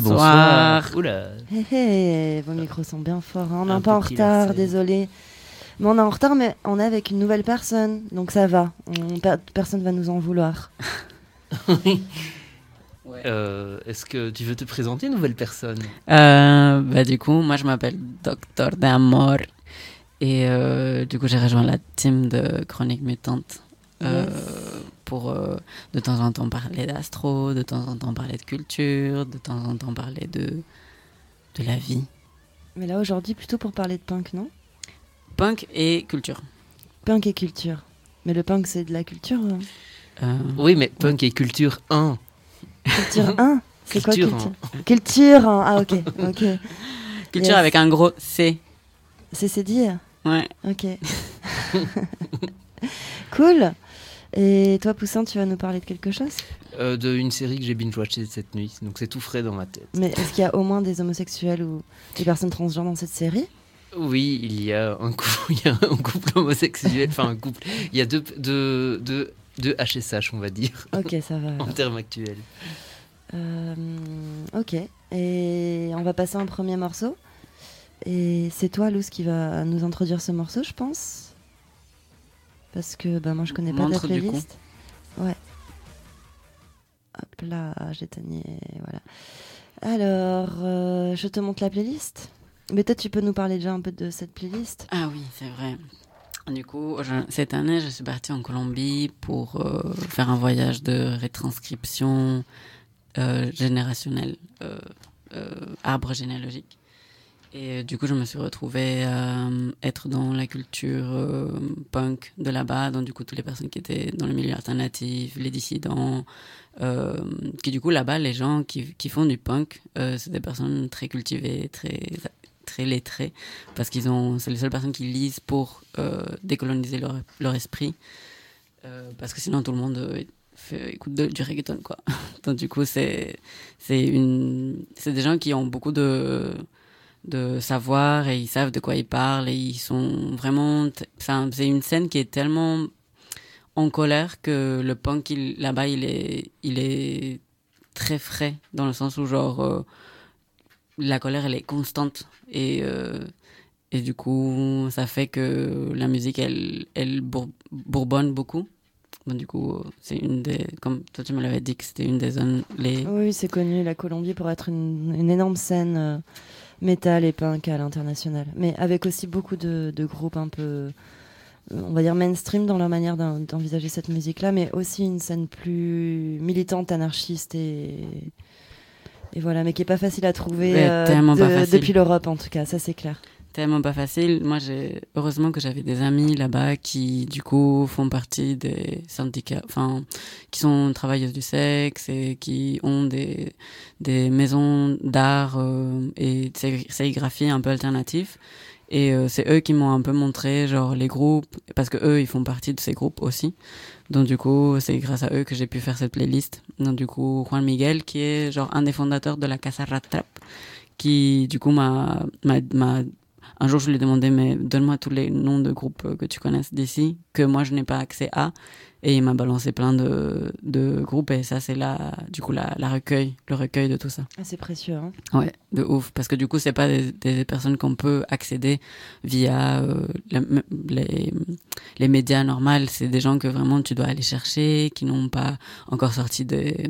Bonsoir. bonsoir. Oula. Vos micros sont bien forts. hein. On est Un un peu en retard, désolé. Mais on est en retard, mais on est avec une nouvelle personne, donc ça va. On, per- personne va nous en vouloir. Euh, Est-ce que tu veux te présenter, nouvelle personne? Euh, bah, du coup, moi je m'appelle Docteur d'Amor et euh, du coup j'ai rejoint la team de Chronique Mutante euh, pour euh, de temps en temps parler d'astro, de temps en temps parler de culture, de temps en temps parler de, de la vie. Mais là, aujourd'hui, plutôt pour parler de punk, non? Punk et culture. Punk et culture. Mais le punk, c'est de la culture. hein. Euh, Oui, mais punk et culture 1. Culture 1 C'est quoi Culture, culture Culture hein. Ah, ok. ok. culture Yes. avec un gros C. C'est c'est dire? Ouais. Ok. cool. Et toi, Poussin, tu vas nous parler de quelque chose? Euh, de une série que j'ai binge-watchée cette nuit, donc c'est tout frais dans ma tête. Mais est-ce qu'il y a au moins des homosexuels ou des personnes transgenres dans cette série? Oui, il y a un couple, il y a un couple homosexuel, enfin un couple. Il y a deux, deux, deux, deux HSH, on va dire, Ok, ça va. en termes actuels. Euh, ok. Et on va passer un premier morceau. Et c'est toi, Luz, qui va nous introduire ce morceau, je pense. Parce que bah, moi, je connais pas Montre, coup. playlist. Ouais. Hop là, j'éteignais. Voilà. Alors, euh, je te montre la playlist. Mais peut-être tu peux nous parler déjà un peu de cette playlist. Ah oui, c'est vrai. Du coup, je- cette année, je suis partie en Colombie pour euh, faire un voyage de rétranscription euh, générationnelle, euh, euh, arbre généalogique. Et euh, du coup, je me suis retrouvée à euh, être dans la culture euh, punk de là-bas, donc du coup, toutes les personnes qui étaient dans le milieu alternatif, les dissidents, qui du coup, là-bas, les gens qui, qui font du punk, c'est des personnes très cultivées, très, très lettrées. Parce qu'ils ont c'est les seules personnes qui lisent pour décoloniser leur, leur esprit. Parce que sinon tout le monde écoute du reggaeton quoi. Donc du coup c'est c'est des gens qui ont beaucoup de de savoir et ils savent de quoi ils parlent et ils sont vraiment enfin, c'est une scène qui est tellement en colère que le punk là-bas il est il est très frais dans le sens où genre euh, la colère elle est constante et euh, et du coup ça fait que la musique elle elle bour- bourbonne beaucoup. Donc du coup c'est une des comme toi tu me l'avais dit que c'était une des zones les Oui, c'est connu, la Colombie, pour être une, une énorme scène euh, métal et punk à l'international. Mais avec aussi beaucoup de, de groupes un peu, euh, on va dire mainstream dans leur manière d'en- d'envisager cette musique-là, mais aussi une scène plus militante, anarchiste et. Et voilà, mais qui est pas facile à trouver euh, de- depuis l'Europe en tout cas, ça c'est clair. Tellement pas facile. Moi, j'ai heureusement que j'avais des amis là-bas qui, du coup, font partie des syndicats, enfin, qui sont travailleuses du sexe et qui ont des des maisons d'art euh, et de sé- sérigraphie un peu alternatifs. Et euh, c'est eux qui m'ont un peu montré genre les groupes parce que eux ils font partie de ces groupes aussi. Donc du coup c'est grâce à eux que j'ai pu faire cette playlist. Donc du coup Juan Miguel qui est genre un des fondateurs de la Casa Rat Trap qui du coup m'a un jour, je lui ai demandé, mais donne-moi tous les noms de groupes euh, que tu connaisses d'ici, que moi, je n'ai pas accès à. Et il m'a balancé plein de, de groupes. Et ça, c'est la, du coup, la, la recueil, le recueil de tout ça. Ah, c'est précieux. Hein. Ouais, de ouf. Parce que du coup, c'est pas des, des personnes qu'on peut accéder via euh, le- les, les médias normaux. C'est des gens que vraiment tu dois aller chercher, qui n'ont pas encore sorti des,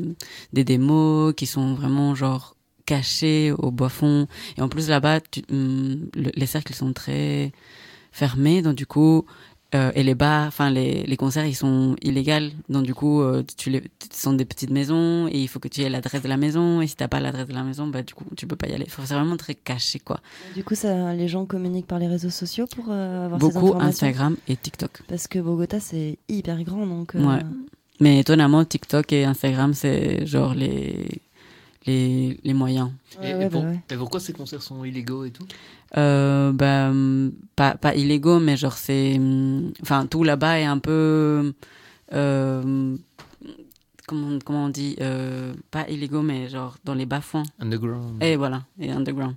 des démos, qui sont vraiment genre cachés au bas fond. Et en plus, là-bas, hum, le- les cercles sont très fermés. Donc du coup, Euh, et les bars, enfin les, les concerts, ils sont illégaux. Donc du coup, euh, tu les, ce sont des petites maisons et il faut que tu aies l'adresse de la maison. Et si t'as pas l'adresse de la maison, bah du coup, tu peux pas y aller. Enfin, c'est vraiment très caché, quoi. Du coup, ça, les gens communiquent par les réseaux sociaux pour euh, avoir ces Beaucoup informations Instagram et TikTok. Parce que Bogota, c'est hyper grand, donc... euh, Ouais. Mais étonnamment, TikTok et Instagram, c'est genre les les, les moyens. ouais, et, ouais, et pour- bah ouais. et pourquoi ces concerts sont illégaux et tout? Euh, bah, pas, pas illégaux, mais genre c'est... Enfin, tout là-bas est un peu... euh, comment, comment on dit euh, Pas illégaux, mais genre dans les bas-fonds. Underground. Et voilà, et underground.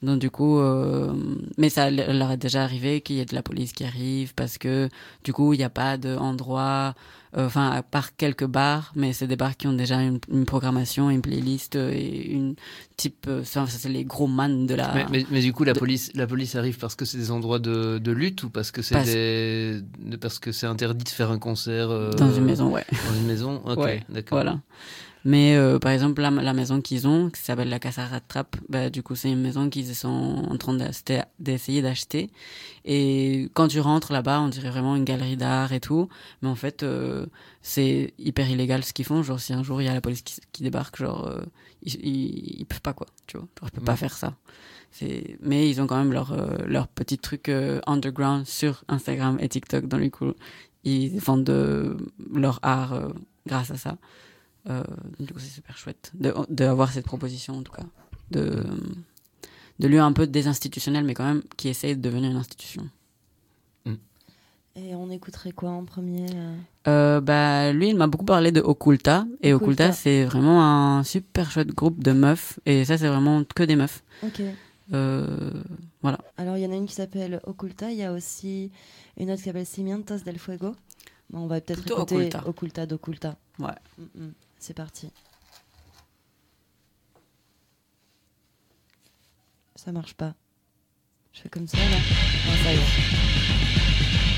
Donc du coup, euh, mais ça leur est déjà arrivé qu'il y ait de la police qui arrive parce que du coup, il n'y a pas d'endroit, enfin, à part quelques bars, mais c'est des bars qui ont déjà une, une programmation, une playlist euh, et une type, euh, ça, c'est les gros man de la... Mais, mais- mais du coup, la de- police, la police arrive parce que c'est des endroits de, de lutte ou parce que c'est Parce- des- de- parce que c'est interdit de faire un concert euh, Dans une maison, ouais. Dans une maison, ok, Ouais, d'accord. Voilà. Mais euh, par exemple, la, la maison qu'ils ont, qui s'appelle la Casa Rattrape, bah, du coup, c'est une maison qu'ils sont en train d'essayer d'acheter. Et quand tu rentres là-bas, on dirait vraiment une galerie d'art et tout. Mais en fait, euh, c'est hyper illégal ce qu'ils font. Genre, si un jour il y a la police qui, qui débarque, genre, euh, ils, ils, ils peuvent pas, quoi. Tu vois, genre, ils peuvent pas faire ça. Mais ils ont quand même leur, euh, leur petit truc euh, underground sur Instagram et TikTok. Dans les coup, ils vendent leur art grâce à ça. Euh, du coup, c'est super chouette de, de avoir cette proposition, en tout cas. De, de lieu un peu désinstitutionnel, mais quand même qui essaye de devenir une institution. Et on écouterait quoi en premier euh? Euh, bah, lui, il m'a beaucoup parlé de Occulta. Et Occulta. Occulta, c'est vraiment un super chouette groupe de meufs. Et ça, c'est vraiment que des meufs. Ok. Euh, voilà. Alors, il y en a une qui s'appelle Oculta, il y a aussi une autre qui s'appelle Cimientos del Fuego. Bon, on va peut-être écouter Occulta. Occulta d'Occulta. Ouais. Mm, mm. C'est parti. Ça marche pas. Je fais comme ça là. Ça y est.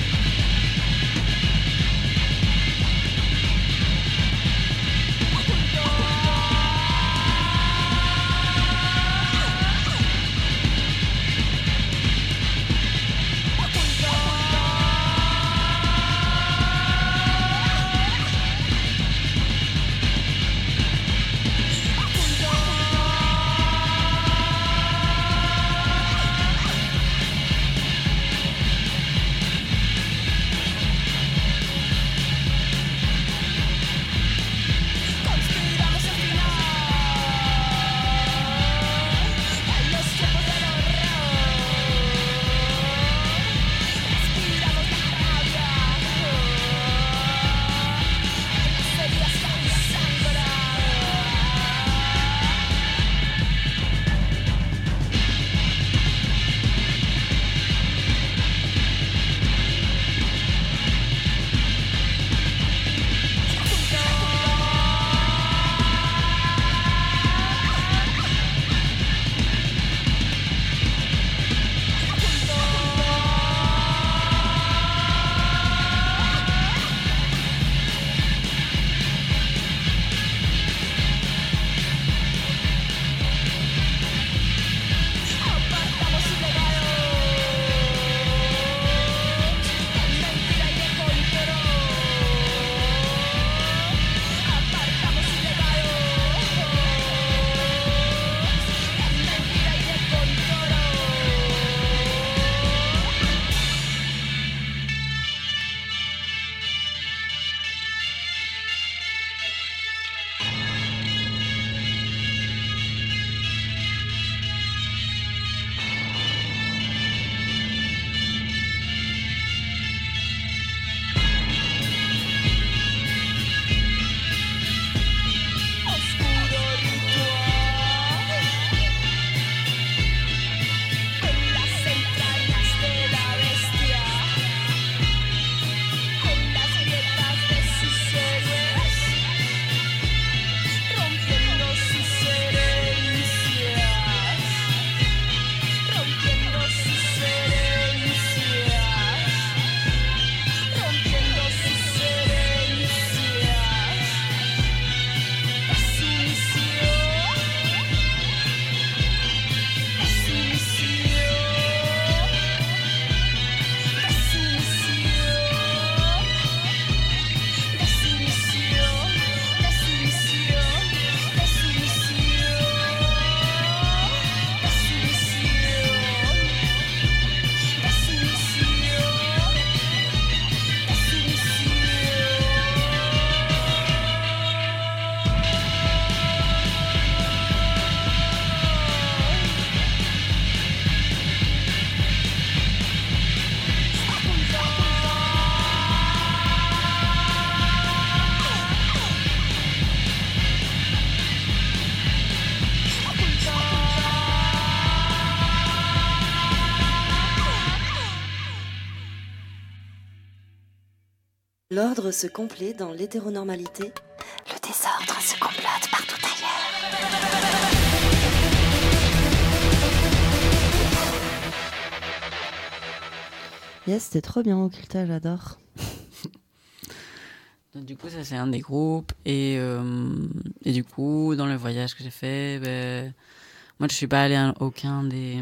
L'ordre se complaît dans l'hétéronormalité. Le désordre se complote partout ailleurs. Yes, c'était trop bien Occulta, j'adore. Donc, du coup, ça, c'est un des groupes. Et, euh, et du coup, dans le voyage que j'ai fait, ben, moi, je suis pas allée à aucun des,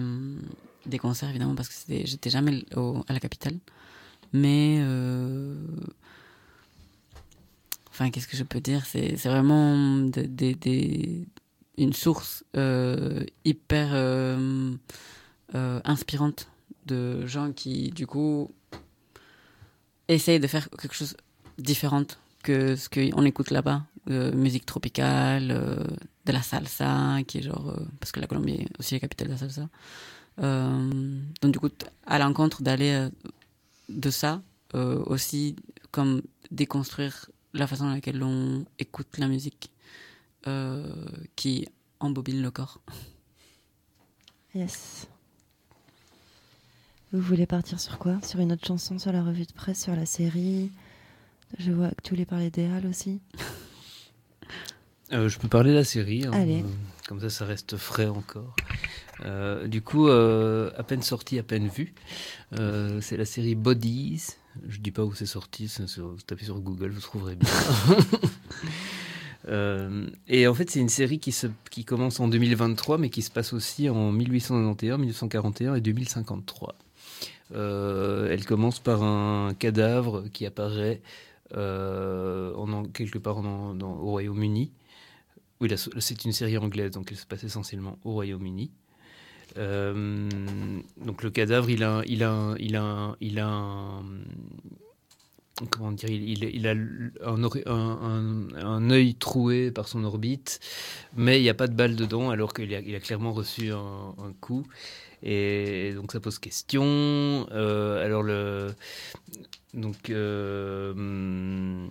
des concerts, évidemment, parce que j'étais jamais au- à la capitale. Mais. euh, Enfin, qu'est-ce que je peux dire? C'est vraiment des- des- des- une source euh, hyper euh, euh, inspirante de gens qui, du coup, essayent de faire quelque chose différente que ce qu'on écoute là-bas. Musique tropicale, de la salsa, qui est genre. parce que la Colombie est aussi la capitale de la salsa. Donc, du coup, à l'encontre d'aller de ça, aussi comme déconstruire la façon dans laquelle on écoute la musique euh, qui embobine le corps. Yes. Vous voulez partir sur quoi? Sur une autre chanson, sur la revue de presse, sur la série? Je vois que tu voulais parler des Halles aussi. Euh, je peux parler de la série. hein, Allez. comme ça, ça reste frais encore. Euh, du coup, euh, à peine sorti, à peine vu. Euh, c'est la série Bodies. Je dis pas où c'est sorti. sur- vous tapez sur Google, vous trouverez bien. Euh, et en fait, c'est une série qui, se, qui commence en 2023, mais qui se passe aussi en 1891, 1941 et 2053. Euh, elle commence par un cadavre qui apparaît euh, en, quelque part en- dans- au Royaume-Uni. Oui, c'est une série anglaise, donc elle se passe essentiellement au Royaume-Uni. Euh, donc le cadavre, il a, il a, il a, il a un, comment dire, il, a un, œil troué par son orbite, mais il n'y a pas de balle dedans, alors qu'il a, clairement reçu un, coup. Et donc ça pose question. Euh, alors le, donc euh,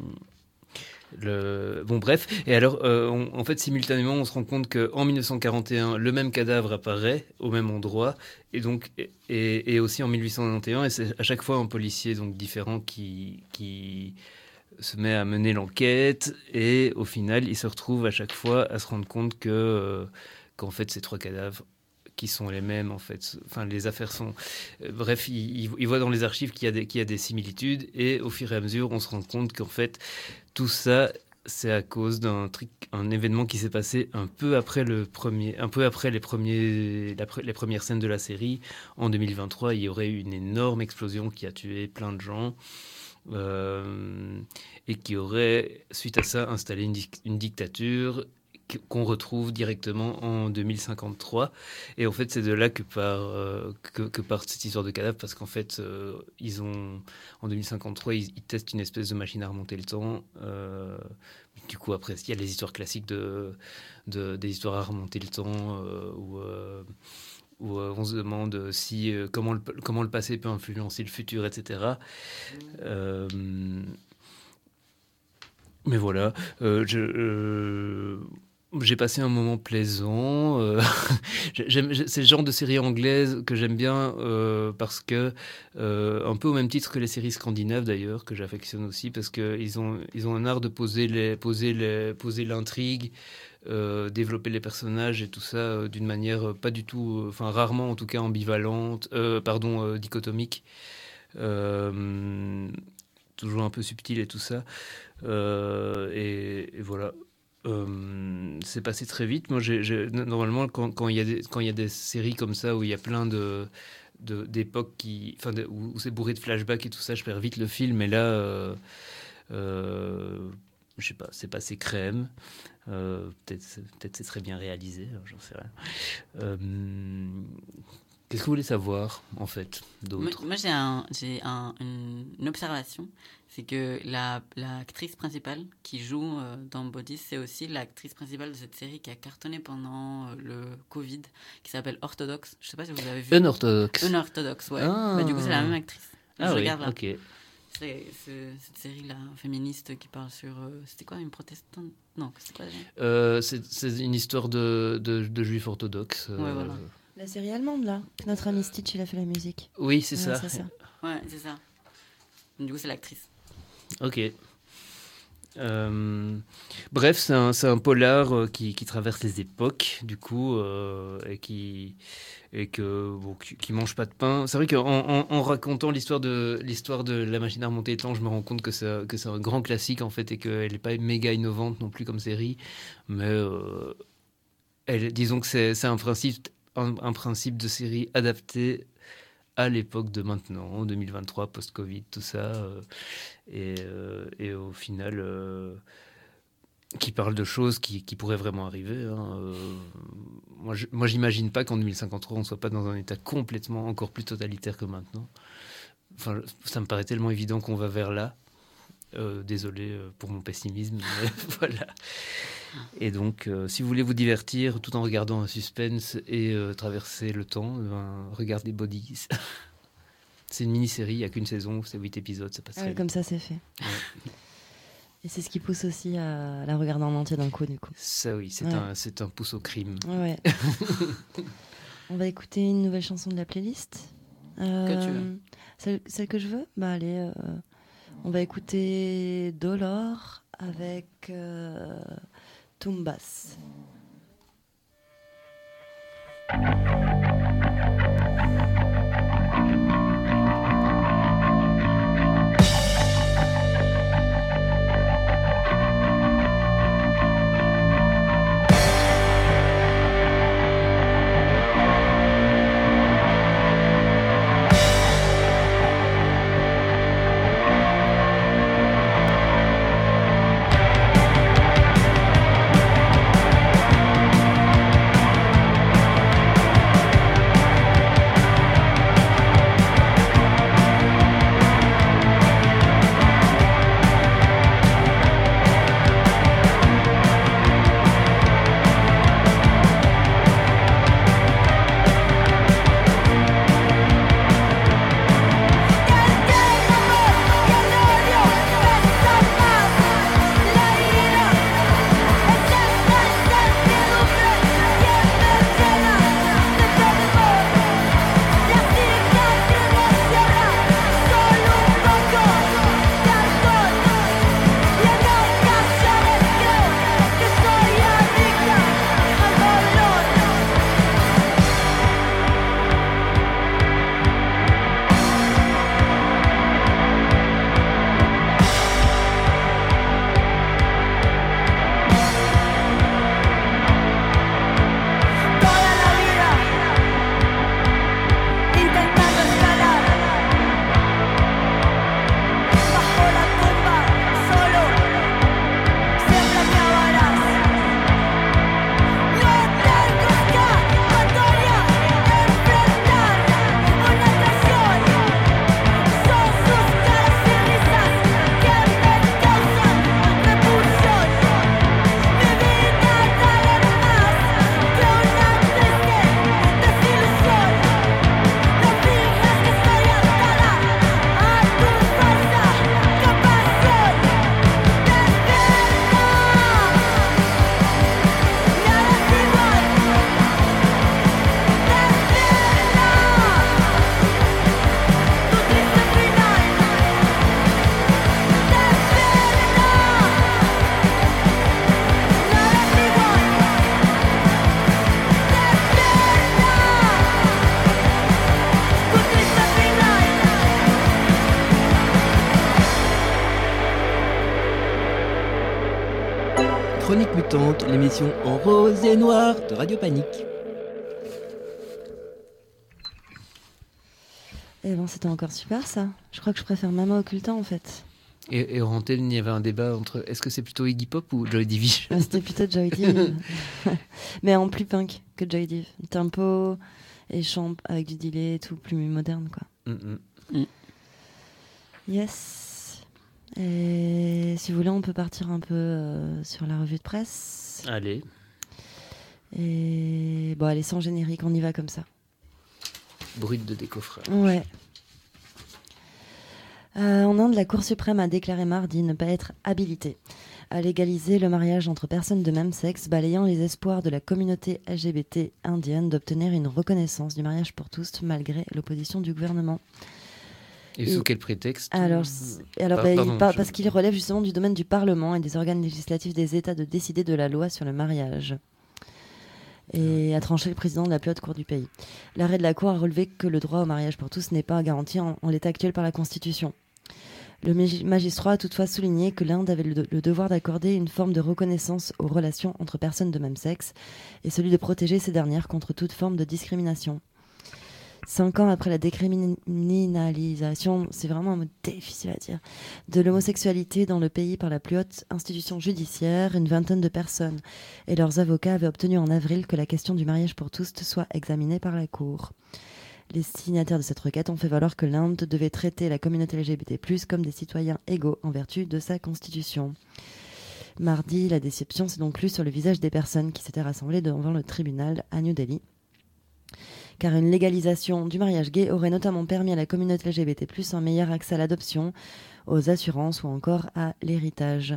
le, bon bref, et alors euh, en fait simultanément on se rend compte qu'en 1941 le même cadavre apparaît au même endroit. Et donc et aussi en 1891 et c'est à chaque fois un policier donc différent qui, qui se met à mener l'enquête. Et au final il se retrouve à chaque fois à se rendre compte que euh, qu'en fait ces trois cadavres qui sont les mêmes en fait. Enfin, les affaires sont. euh, bref, il, il- voit dans les archives qu'il y, a des- similitudes et au fur et à mesure, on se rend compte qu'en fait, tout ça, c'est à cause d'un truc, un événement qui s'est passé un peu après le premier, un peu après les premiers, les premières scènes de la série. En 2023, il y aurait eu une énorme explosion qui a tué plein de gens. euh, et qui aurait, suite à ça, installé une, dic- une dictature qu'on retrouve directement en 2053. Et en fait, c'est de là que part, euh, que, que cette histoire de cadavre, parce qu'en fait, euh, ils ont, en 2053, ils, testent une espèce de machine à remonter le temps. euh, du coup, après, il y a les histoires classiques de, de- des histoires à remonter le temps, où, on se demande si, comment, le, comment le passé peut influencer le futur, etc. Mais voilà, je, j'ai passé un moment plaisant. euh, c'est le genre de série anglaise que j'aime bien euh, parce que, euh, un peu au même titre que les séries scandinaves d'ailleurs, que j'affectionne aussi, parce qu'ils ont, ils ont un art de poser les, poser les, poser l'intrigue, développer les personnages et tout ça d'une manière pas du tout, enfin rarement en tout cas ambivalente, pardon, dichotomique. Toujours un peu subtil et tout ça. Et voilà. Euh, c'est passé très vite. Moi, j'ai- normalement, quand, il y a des, séries comme ça où il y a plein de, d'époques qui, enfin, où, c'est bourré de flashbacks et tout ça, je perds vite le film. Et là, euh, euh, je sais pas, c'est passé crème. Peut-être, peut-être c'est très bien réalisé, j'en sais rien. Qu'est-ce que vous voulez savoir, en fait, d'autre? moi, j'ai un, un- une, une observation, c'est que la l'actrice principale qui joue euh, dans Bodies, c'est aussi l'actrice principale de cette série qui a cartonné pendant euh, le Covid, qui s'appelle Orthodox. Je sais pas si vous avez vu. Unorthodoxe. Unorthodox, ouais. Ah. Bah, du coup, c'est la même actrice. Ah Je oui, regarde là. ok. C'est cette série-là, féministe, qui parle sur. euh, C'était quoi, une protestante? Non, c'est quoi c'est une histoire de, de, de juifs orthodoxes. Ouais, voilà. La série allemande, là. Notre ami Stitch, il a fait la musique. Oui, c'est Ouais, ça. c'est ça. Ouais, c'est ça. Du coup, c'est l'actrice. Ok. Euh, bref, c'est un, polar euh, qui, qui traverse les époques, du coup, euh, et qui et que bon, qui, qui mange pas de pain. C'est vrai qu'en en, en racontant l'histoire de l'histoire de la machine à remonter les temps, je me rends compte que c'est que c'est un grand classique en fait et qu'elle n'est pas méga innovante non plus comme série, mais euh, elle, disons que c'est un principe un, principe de série adapté à l'époque de maintenant, en 2023, post-Covid, tout ça. euh, et, euh, et au final, euh, qui parle de choses qui, pourraient vraiment arriver. hein, moi, j'imagine pas qu'en 2053, on soit pas dans un état complètement encore plus totalitaire que maintenant. Enfin, ça me paraît tellement évident qu'on va vers là. Euh, désolé euh, pour mon pessimisme, mais voilà. Et donc, euh, si vous voulez vous divertir tout en regardant un suspense et euh, traverser le temps, eh ben, regardez Bodies. c'est une mini-série, il n'y a qu'une saison, c'est 8 épisodes, ça passe Ouais, très comme ça, c'est fait. Et c'est ce qui pousse aussi à la regarder en entier d'un coup, du coup. Ça oui, c'est Ouais. un, un pouce au crime. Ouais. On va écouter une nouvelle chanson de la playlist. Que tu veux. Celle, celle que je veux Bah allez, on va écouter Dolor avec euh, Tumbas. Eh ben, c'était encore super ça. Je crois que je préfère Mama Occulta en fait. Et, et antenne, il y avait un débat entre est-ce que c'est plutôt Iggy Pop ou Joy Division? Ah, C'était plutôt Joy Div. Mais en plus punk que Joy Div. Tempo et chant avec du delay et tout, plus moderne quoi. Mm, mm. Yes. Et si vous voulez, on peut partir un peu euh, sur la revue de presse. Allez, Et bon, allez, sans générique, on y va comme ça. Brut de décoffrage. Ouais. Euh, en Inde, la Cour suprême a déclaré mardi ne pas être habilitée à légaliser le mariage entre personnes de même sexe, balayant les espoirs de la communauté LGBT indienne d'obtenir une reconnaissance du mariage pour tous malgré l'opposition du gouvernement. Et Et- sous quel prétexte Alors, c'est- alors bah, il pardon, par- je- parce qu'il relève justement du domaine du Parlement et des organes législatifs des États de décider de la loi sur le mariage. Et a tranché le président de la plus haute cour du pays. L'arrêt de la Cour a relevé que le droit au mariage pour tous n'est pas garanti en, l'état actuel par la Constitution. Le magi- magistrat a toutefois souligné que l'Inde avait le devoir d'accorder une forme de reconnaissance aux relations entre personnes de même sexe et celui de protéger ces dernières contre toute forme de discrimination. Cinq ans après la décriminalisation, c'est vraiment un mot difficile à dire, de l'homosexualité dans le pays par la plus haute institution judiciaire, une vingtaine de personnes et leurs avocats avaient obtenu en avril que la question du mariage pour tous soit examinée par la Cour. Les signataires de cette requête ont fait valoir que l'Inde devait traiter la communauté LGBT+, comme des citoyens égaux en vertu de sa constitution. Mardi, la déception s'est donc lue sur le visage des personnes qui s'étaient rassemblées devant le tribunal à New Delhi. Car une légalisation du mariage gay aurait notamment permis à la communauté LGBT+, un meilleur accès à l'adoption, aux assurances ou encore à l'héritage.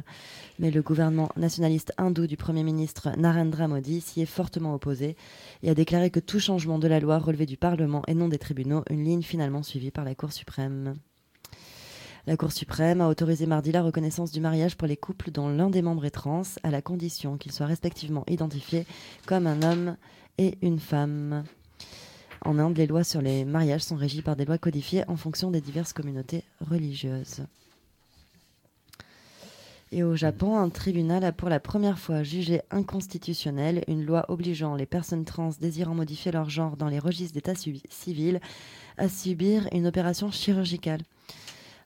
Mais le gouvernement nationaliste hindou du Premier ministre Narendra Modi s'y est fortement opposé et a déclaré que tout changement de la loi relevait du Parlement et non des tribunaux, une ligne finalement suivie par la Cour suprême. La Cour suprême a autorisé mardi la reconnaissance du mariage pour les couples dont l'un des membres est trans, à la condition qu'ils soient respectivement identifiés comme un homme et une femme. En Inde, les lois sur les mariages sont régies par des lois codifiées en fonction des diverses communautés religieuses. Et au Japon, un tribunal a pour la première fois jugé inconstitutionnelle une loi obligeant les personnes trans désirant modifier leur genre dans les registres d'état civil à subir une opération chirurgicale.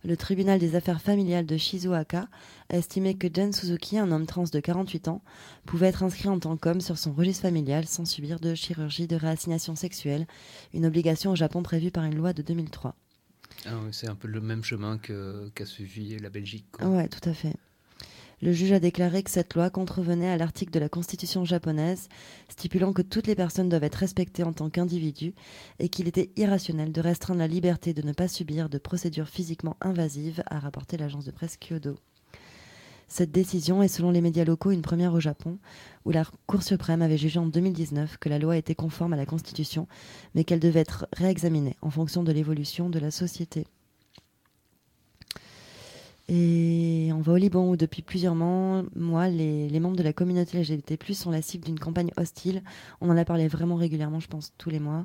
Le tribunal des affaires familiales de Shizuoka a estimé que Jen Suzuki, un homme trans de 48 ans, pouvait être inscrit en tant qu'homme sur son registre familial sans subir de chirurgie de réassignation sexuelle, une obligation au Japon prévue par une loi de 2003. Ah oui, C'est un peu le même chemin qu'a suivi la Belgique. quoi. Ouais, tout à fait. Le juge a déclaré que cette loi contrevenait à l'article de la Constitution japonaise stipulant que toutes les personnes doivent être respectées en tant qu'individus et qu'il était irrationnel de restreindre la liberté de ne pas subir de procédures physiquement invasives, a rapporté l'agence de presse Kyodo. Cette décision est selon les médias locaux une première au Japon, où la Cour suprême avait jugé en 2019 que la loi était conforme à la Constitution, mais qu'elle devait être réexaminée en fonction de l'évolution de la société. Et on va au Liban où depuis plusieurs mois, les, les membres de la communauté LGBT+, sont la cible d'une campagne hostile. On en a parlé vraiment régulièrement, je pense, tous les mois,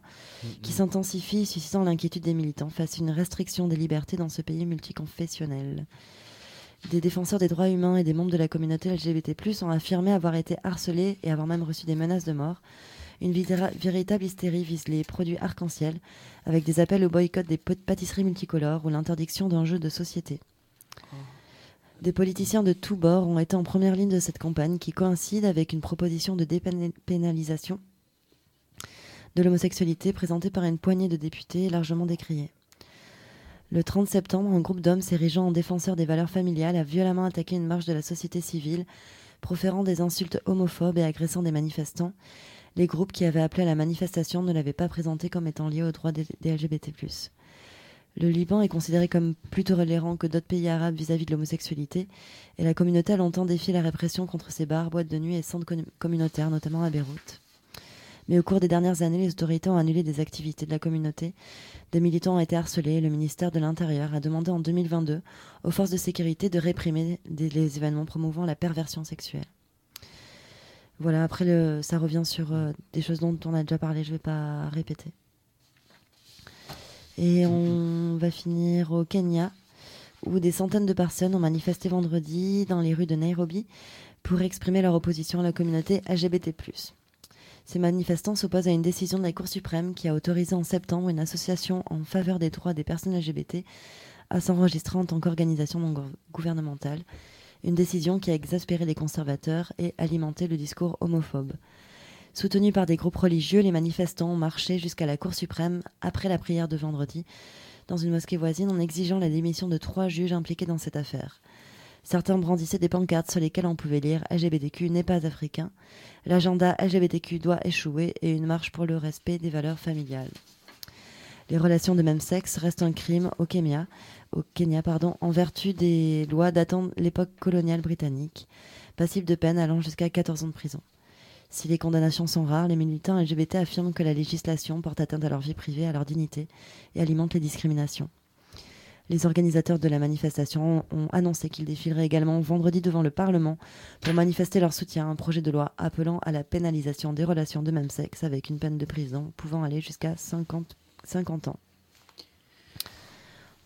qui s'intensifie, suscitant l'inquiétude des militants face à une restriction des libertés dans ce pays multiconfessionnel. Des défenseurs des droits humains et des membres de la communauté LGBT+, ont affirmé avoir été harcelés et avoir même reçu des menaces de mort. Une véritable hystérie vise les produits arc-en-ciel, avec des appels au boycott des pâtisseries multicolores ou l'interdiction d'un jeu de société. Des politiciens de tous bords ont été en première ligne de cette campagne qui coïncide avec une proposition de dépénalisation de l'homosexualité présentée par une poignée de députés largement décriée. Le 30 septembre, un groupe d'hommes s'érigeant en défenseurs des valeurs familiales a violemment attaqué une marche de la société civile, proférant des insultes homophobes et agressant des manifestants. Les groupes qui avaient appelé à la manifestation ne l'avaient pas présenté comme étant lié aux droits des LGBT+. Le Liban est considéré comme plus tolérant que d'autres pays arabes vis-à-vis de l'homosexualité, et la communauté a longtemps défié la répression contre ces bars, boîtes de nuit et centres communautaires, notamment à Beyrouth. Mais au cours des dernières années, les autorités ont annulé des activités de la communauté. Des militants ont été harcelés et le ministère de l'Intérieur a demandé en 2022 aux forces de sécurité de réprimer les événements promouvant la perversion sexuelle. Voilà, après, le, ça revient sur euh, des choses dont on a déjà parlé, je ne vais pas répéter. Et on va finir au Kenya, où des centaines de personnes ont manifesté vendredi dans les rues de Nairobi pour exprimer leur opposition à la communauté LGBT. Ces manifestants s'opposent à une décision de la Cour suprême qui a autorisé en septembre une association en faveur des droits des personnes LGBT à s'enregistrer en tant qu'organisation non gouver- gouvernementale, une décision qui a exaspéré les conservateurs et alimenté le discours homophobe. Soutenus par des groupes religieux, les manifestants ont marché jusqu'à la Cour suprême après la prière de vendredi dans une mosquée voisine en exigeant la démission de trois juges impliqués dans cette affaire. Certains brandissaient des pancartes sur lesquelles on pouvait lire LGBTQ n'est pas africain, l'agenda LGBTQ doit échouer et une marche pour le respect des valeurs familiales. Les relations de même sexe restent un crime au Kenya, au Kenya en vertu des lois datant de l'époque coloniale britannique, passible de peine allant jusqu'à 14 ans de prison. Si les condamnations sont rares, les militants LGBT affirment que la législation porte atteinte à leur vie privée, à leur dignité et alimente les discriminations. Les organisateurs de la manifestation ont annoncé qu'ils défileraient également vendredi devant le Parlement pour manifester leur soutien à un projet de loi appelant à la pénalisation des relations de même sexe avec une peine de prison pouvant aller jusqu'à 50, 50 ans.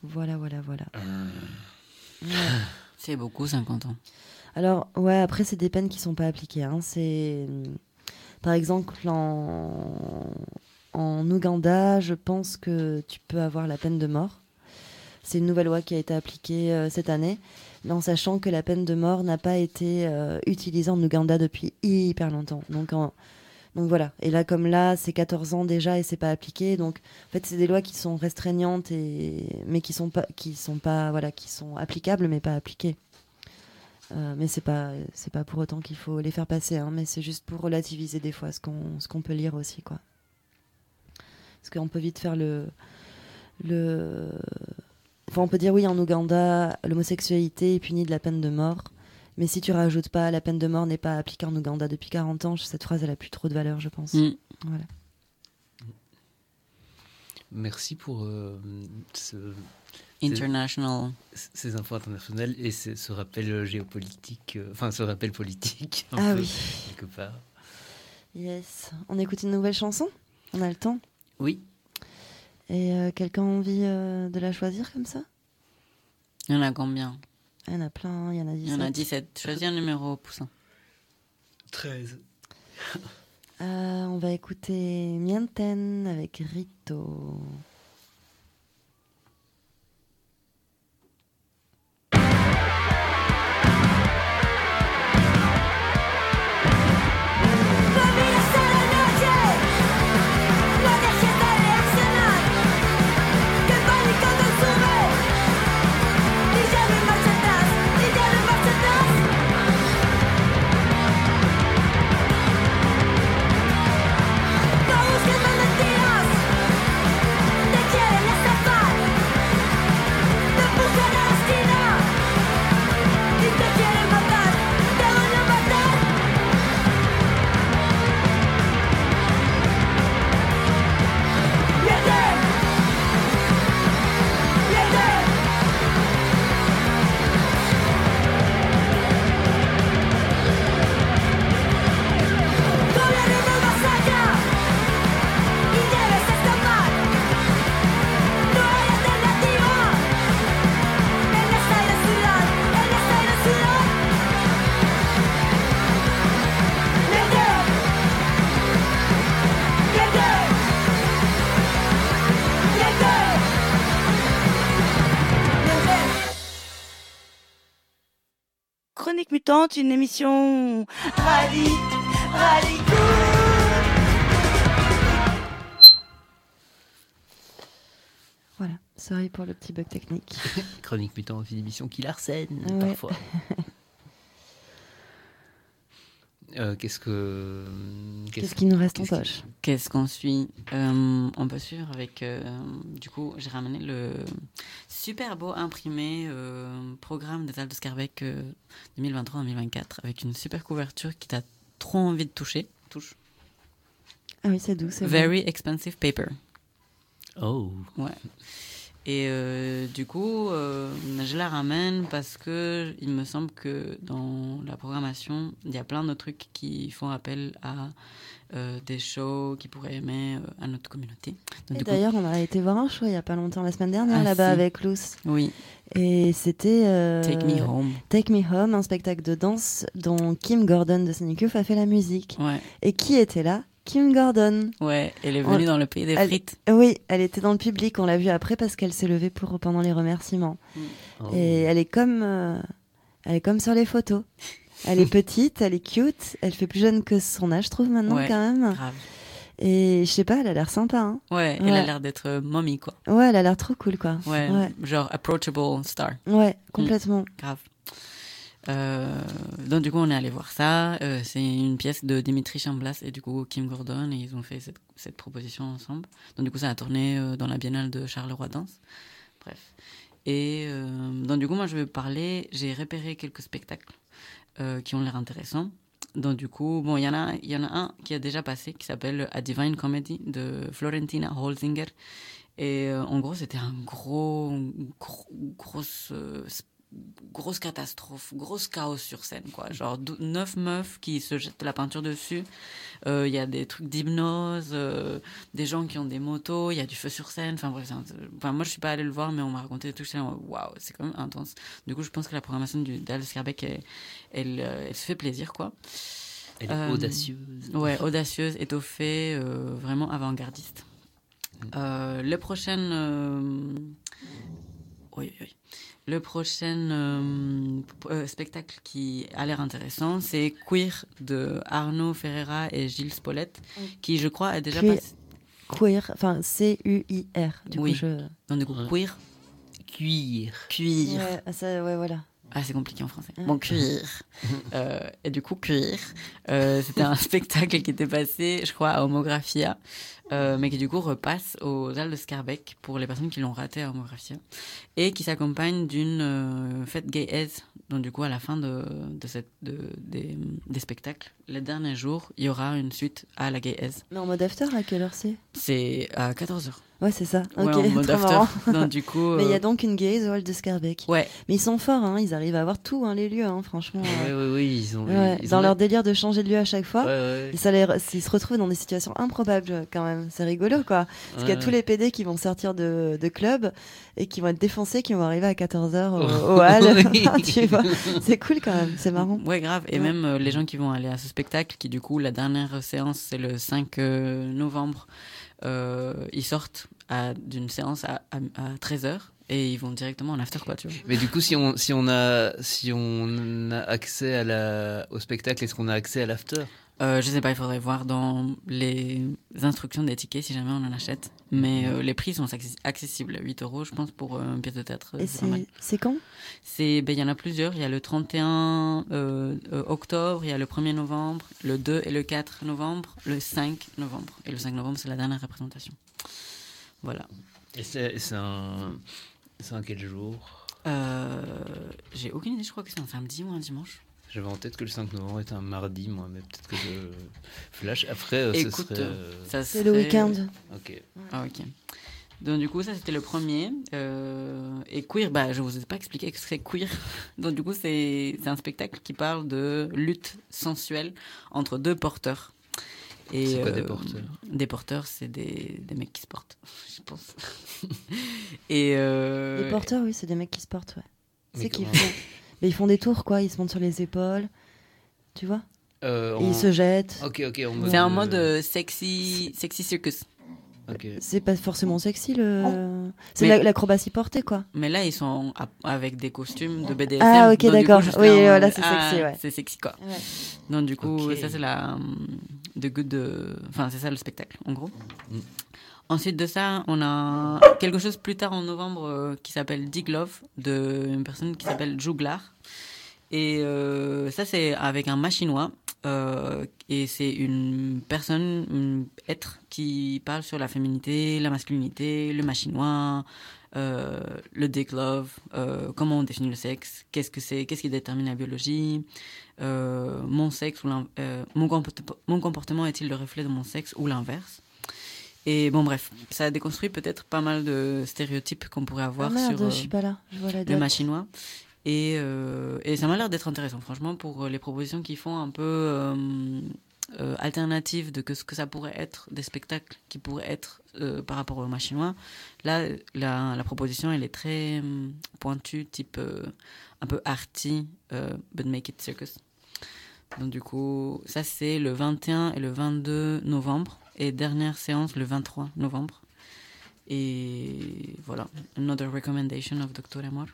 Voilà, voilà, voilà. Ouais. C'est beaucoup, 50 ans. Alors, ouais, après, c'est des peines qui sont pas appliquées. hein. C'est. Par exemple, en... en Ouganda, je pense que tu peux avoir la peine de mort. C'est une nouvelle loi qui a été appliquée euh, cette année, en sachant que la peine de mort n'a pas été euh, utilisée en Ouganda depuis hyper longtemps. Donc, donc voilà. Et là, comme là, c'est 14 ans déjà et c'est pas appliqué. Donc, en fait, c'est des lois qui sont restreignantes et mais qui sont pas, qui sont pas, voilà, qui sont applicables mais pas appliquées. Euh, mais c'est pas, c'est pas pour autant qu'il faut les faire passer. hein, mais c'est juste pour relativiser des fois ce qu'on, ce qu'on peut lire aussi, quoi. Parce qu'on peut vite faire le, le, enfin, on peut dire oui en Ouganda, l'homosexualité est punie de la peine de mort. Mais si tu rajoutes pas la peine de mort n'est pas appliquée en Ouganda depuis 40 ans, cette phrase elle a plus trop de valeur, je pense. Mm. Voilà. Merci pour euh, ce- International. ces infos internationales et ce, ce rappel géopolitique, euh, enfin ce rappel politique, un Ah peu, oui. quelque part. Yes. On écoute une nouvelle chanson? On a le temps? Oui, Et euh, quelqu'un a envie euh, de la choisir comme ça? Il y en a combien? Il y en a plein, il y en a 17. Il y en a 17. Choisis un numéro, Poussin. 13. Euh, on va écouter Mienten avec Rito. Une émission rallye, rallye Voilà, sorry pour le petit bug technique. Chronique mutant, une émission qui l'arsène Ouais. parfois. Euh, qu'est-ce que. Qu'est-ce qui nous reste en poche Qu'est-ce qu'on suit Euh, On peut suivre avec. euh, du coup, j'ai ramené le super beau imprimé euh, programme des Alpes de Scarbeck euh, 2023-2024 avec une super couverture qui t'a trop envie de toucher. Touche. Ah oui, c'est doux, c'est vrai. Very expensive paper. Oh, Ouais. Et euh, du coup, euh, je la ramène parce que il me semble que dans la programmation, il y a plein de trucs qui font appel à euh, des shows qui pourraient aimer à notre communauté. Et coup, D'ailleurs, on a été voir un show il y a pas longtemps, la semaine dernière, Ah, là-bas si. avec Luce. oui, Et c'était. Take Me Home. Take Me Home, un spectacle de danse dont Kim Gordon de Sonic Youth a fait la musique. Ouais, Et qui était là? Kim Gordon. ouais, elle est venue On- dans le pays des elle- frites. Oui, elle était dans le public, on l'a vue après parce qu'elle s'est levée pour pendant les remerciements. oh. Et elle est comme, euh, elle est comme sur les photos. Elle est petite, elle est cute, elle fait plus jeune que son âge, je trouve maintenant Ouais. quand même. Grave. Et je sais pas, elle a l'air sympa. Hein. Ouais, elle Ouais. a l'air d'être euh, mommy, quoi. Ouais, elle a l'air trop cool, quoi. Ouais, ouais, genre approachable star. Ouais, complètement. Grave. Euh, donc du coup on est allé voir ça. Euh, c'est une pièce de Dimitri Chamblas et du coup Kim Gordon et ils ont fait cette, proposition ensemble. Donc du coup ça a tourné euh, dans la biennale de Charleroi Danse. Bref. Et donc du coup moi je vais parler. J'ai repéré quelques spectacles qui ont l'air intéressants. Donc du coup bon il y en a il y en a un qui a déjà passé qui s'appelle A Divine Comedy de Florentina Holzinger Et en gros, c'était un gros, gros grosse, grosse catastrophe, grosse chaos sur scène, quoi. Genre neuf meufs qui se jettent de la peinture dessus. Euh, Il y a des trucs d'hypnose, euh, des gens qui ont des motos, il y a du feu sur scène. Enfin bref, un- enfin, moi je suis pas allée le voir, mais on m'a raconté des trucs. Waouh, c'est quand même intense. Du coup, je pense que la programmation du d'Al Scarbeck, elle, elle, euh, elle se fait plaisir, quoi. Elle est Euh, audacieuse. Ouais, audacieuse, étoffée, euh, vraiment avant-gardiste. Euh, le prochain. euh, Oui, oui. Le prochain euh, euh, spectacle qui a l'air intéressant, c'est Queer de Arnaud Ferreira et Gilles Spolette, qui, je crois, a déjà Queer. passé. Queer, enfin C-U-I-R. Du Oui. coup, je. Donc, du coup. Queer. Cuir. Cuir. Ouais, ah, ça, ouais, voilà. Ah, c'est compliqué en français. Ouais. Bon, cuir. Euh, et du coup, cuir. Euh, C'était un spectacle qui était passé, je crois, à Homographia, euh, mais qui du coup repasse aux Halles de Scarbeck pour les personnes qui l'ont raté à Homographia, et qui s'accompagne d'une fête gay-aise. Donc du coup, à la fin de, de cette, de, des, des spectacles, les derniers jours, il y aura une suite à la gay-aise. Mais en mode after, à quelle heure c'est? C'est à 14h. Ouais, c'est ça. Ouais, ok, en mode trop after. marrant. Donc du coup... Mais il y euh, a donc une gaze au hall de Scarbeck. Ouais, Mais ils sont forts, hein, ils arrivent à avoir tout, hein, les lieux, hein, franchement. Ouais, euh, ouais, ouais, ils ont. ouais, ils dans ont- leur délire de changer de lieu à chaque fois. Ouais, ouais. Et ça les, ils se retrouvent dans des situations improbables quand même. C'est rigolo quoi. Parce qu'il y a tous les PD qui vont sortir de, de club et qui vont être défoncés, qui vont arriver à 14h au, au hall. Tu vois C'est cool quand même, c'est marrant. Ouais, grave. Et même euh, les gens qui vont aller à ce spectacle, qui du coup, la dernière séance, c'est le 5 euh, novembre, euh, ils sortent d'une séance à, à, 13h et ils vont directement en after, quoi, tu vois. Mais du coup, si on, si on, a, si on a accès à la, au spectacle, est-ce qu'on a accès à l'after? Euh, je sais pas, il faudrait voir dans les instructions des tickets si jamais on en achète. Mais euh, les prix sont accessi- accessibles. 8 euros, je pense, pour euh, une pièce de théâtre. Et c'est quand? C'est, ben, il y en a plusieurs. Il y a le 31 euh, euh, octobre, il y a le 1er novembre, le 2 et le 4 novembre, le 5 novembre. Et le 5 novembre, c'est la dernière représentation. Voilà. Et c'est un. C'est un quel jour? Euh, j'ai aucune idée, je crois que c'est un samedi ou un dimanche. J'avais en tête que le 5 novembre était un mardi, moi, mais peut-être que je flash. Après, euh, ce serait. euh, Ça C'est le serait- week-end. Ok. Ah, ok. Donc, du coup, ça, c'était le premier. Euh, et queer, bah, je vous ai pas expliqué ce que c'est queer. Donc, du coup, c'est c'est un spectacle qui parle de lutte sensuelle entre deux porteurs. Et, C'est quoi des euh, porteurs? Des porteurs, c'est des, des mecs qui se portent, je pense. et euh, Les porteurs, oui, c'est des mecs qui se portent, ouais. C'est qu'ils font. Mais ils font des tours, quoi. Ils se montent sur les épaules. Tu vois? Euh, ils se jettent. Ok, ok. C'est en euh, mode euh, sexy, sexy circus. Ok. C'est pas forcément sexy, le. C'est l'acrobatie portée, quoi. Mais là, ils sont avec des costumes de BDSM. Ah, ok, d'accord. Oui, voilà, c'est ah, sexy, ouais. C'est sexy, quoi. Ouais. Donc du coup, ça c'est la hum, de good de... Enfin, c'est ça le spectacle, en gros. Mm. Ensuite de ça, on a quelque chose plus tard en novembre euh, qui s'appelle Dig Love, de une personne qui s'appelle Jouglar. Et euh, ça, c'est avec un machinois. euh, et c'est une personne, un être qui parle sur la féminité, la masculinité, le machinois, euh, le dick love, euh, comment on définit le sexe, qu'est-ce que c'est, qu'est-ce qui détermine la biologie, euh, mon sexe ou mon, comporte- mon comportement est-il le reflet de mon sexe ou l'inverse? Et bon bref, ça a déconstruit peut-être pas mal de stéréotypes qu'on pourrait Ah avoir merde, sur je suis pas là. Je vois la le machinois. Et, et ça m'a l'air d'être intéressant, franchement, pour les propositions qui font un peu euh, euh, alternatives de que ce que ça pourrait être, des spectacles qui pourraient être euh, par rapport au machinois. Là, la, proposition, elle est très hum, pointue, type euh, un peu arty, euh, but make it circus. Donc du coup, ça c'est le 21 et le 22 novembre, et dernière séance le 23 novembre. Et voilà, another recommendation of Dr. Amor.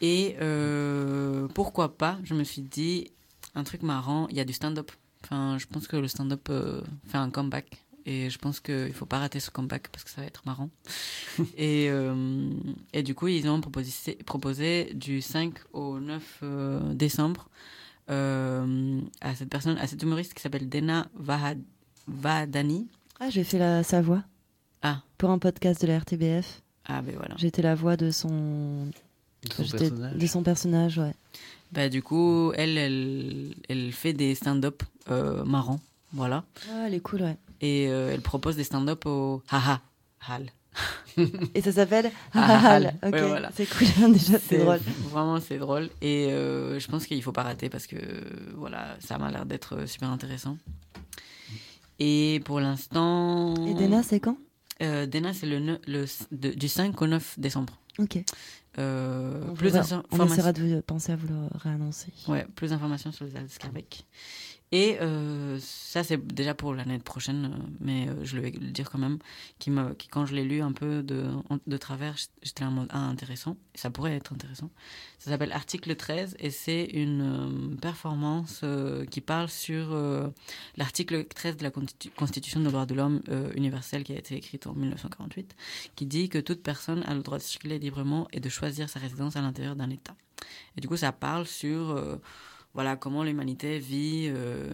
Et euh, pourquoi pas, je me suis dit, un truc marrant, il y a du stand-up. Enfin, je pense que le stand-up euh, fait un comeback. Et je pense qu'il ne faut pas rater ce comeback parce que ça va être marrant. et, euh, et du coup, ils ont proposé, proposé du 5 au 9 euh, décembre euh, à cette personne, à cette humoriste qui s'appelle Dena Vahad- Vahadani. Ah, j'ai fait la, sa voix. Ah. Pour un podcast de la RTBF. Ah, ben voilà. J'étais la voix de son. De son j'étais- personnage. De son personnage, ouais. Bah, du coup, elle, elle, elle fait des stand-up euh, marrants. Voilà. Ah, elle est cool, ouais. Et euh, elle propose des stand-up au haha. Hal. Et ça s'appelle Hal. Ok, Ouais, voilà. c'est cool. Déjà, c'est drôle. Vraiment, c'est drôle. Et euh, je pense qu'il faut pas rater parce que voilà, ça m'a l'air d'être super intéressant. Et pour l'instant. Et Dena, c'est quand? euh, Dena, c'est le, ne- le, de- du 5 au 9 décembre. Ok. Euh, On, plus essaiera de penser à vous le réannoncer. Ouais, plus d'informations sur les Alscarbec. Et euh, ça, c'est déjà pour l'année prochaine, euh, mais euh, je vais le dire quand même, qui quand je l'ai lu un peu de, de travers, j'étais en mode, ah, intéressant, ça pourrait être intéressant. Ça s'appelle Article 13 et c'est une performance qui parle sur l'article 13 de la Constitu- Constitution des droits de l'homme universelle qui a été écrite en 1948, qui dit que toute personne a le droit de circuler librement et de choisir sa résidence à l'intérieur d'un État. Et du coup, ça parle sur voilà comment l'humanité vit euh,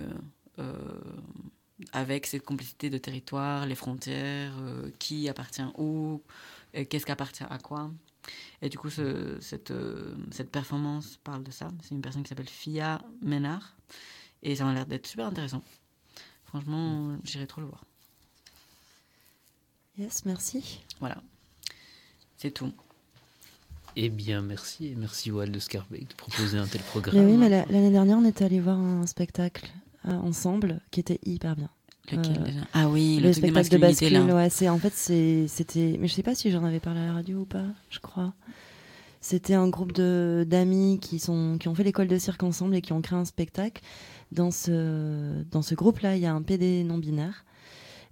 euh, avec cette complicité de territoire, les frontières, euh, qui appartient où, qu'est-ce qui appartient à quoi. Et du coup, ce- cette, cette performance parle de ça. C'est une personne qui s'appelle Fia Ménard. Et ça m'a l'air d'être super intéressant. Franchement, j'irai trop le voir. Yes, merci. Voilà. C'est tout. Eh bien, merci. Et merci Wal de Scarbeck de proposer un tel Mais programme. oui, mais la- l'année dernière, on était allé voir un spectacle euh, ensemble qui était hyper bien. Lequel Euh, déjà? Ah oui, le, de spectacle de masculinité bascule, là. ouais, c'est en fait c'était mais je sais pas si j'en avais parlé à la radio ou pas, je crois. C'était un groupe de d'amis qui sont qui ont fait l'école de cirque ensemble et qui ont créé un spectacle. Dans ce dans ce groupe-là, il y a un PD non binaire.